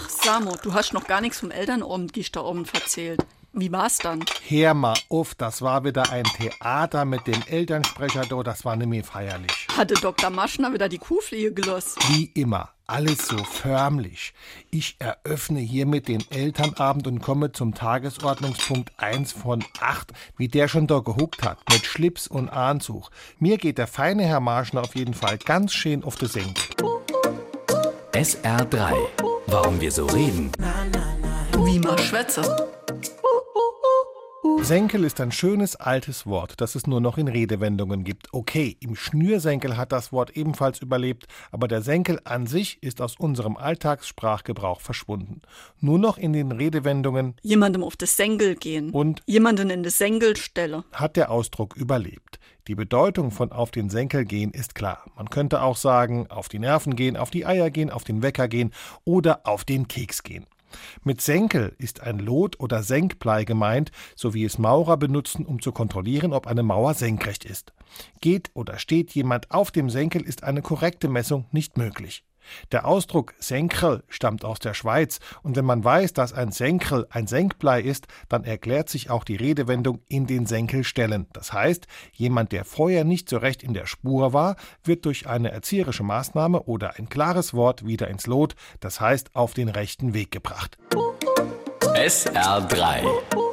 Samo, du hast noch gar nichts vom Elternabend gestern Abend erzählt. Wie war's dann? Hör mal auf, das war wieder ein Theater mit dem Elternsprecher, do, das war nämlich feierlich. Hatte Dr. Maschner wieder die Kuhfliege gelost? Wie immer, alles so förmlich. Ich eröffne hiermit den Elternabend und komme zum Tagesordnungspunkt 1 von 8, wie der schon da gehuckt hat, mit Schlips und Anzug. Mir geht der feine Herr Marschner auf jeden Fall ganz schön auf die Senke. SR3. Warum wir so reden. Wie man schwätze. Senkel ist ein schönes altes Wort, das es nur noch in Redewendungen gibt. Okay, im Schnürsenkel hat das Wort ebenfalls überlebt, aber der Senkel an sich ist aus unserem Alltagssprachgebrauch verschwunden. Nur noch in den Redewendungen Jemandem auf das Senkel gehen. und Jemanden in das Senkel stelle. hat der Ausdruck überlebt. Die Bedeutung von auf den Senkel gehen ist klar. Man könnte auch sagen, auf die Nerven gehen, auf die Eier gehen, auf den Wecker gehen oder auf den Keks gehen. Mit Senkel ist ein Lot- oder Senkblei gemeint, so wie es Maurer benutzen, um zu kontrollieren, ob eine Mauer senkrecht ist. Geht oder steht jemand auf dem Senkel, ist eine korrekte Messung nicht möglich. Der Ausdruck Senkel stammt aus der Schweiz, und wenn man weiß, dass ein Senkel ein Senkblei ist, dann erklärt sich auch die Redewendung in den Senkel stellen. Das heißt, jemand, der vorher nicht so recht in der Spur war, wird durch eine erzieherische Maßnahme oder ein klares Wort wieder ins Lot, das heißt auf den rechten Weg gebracht. SR3.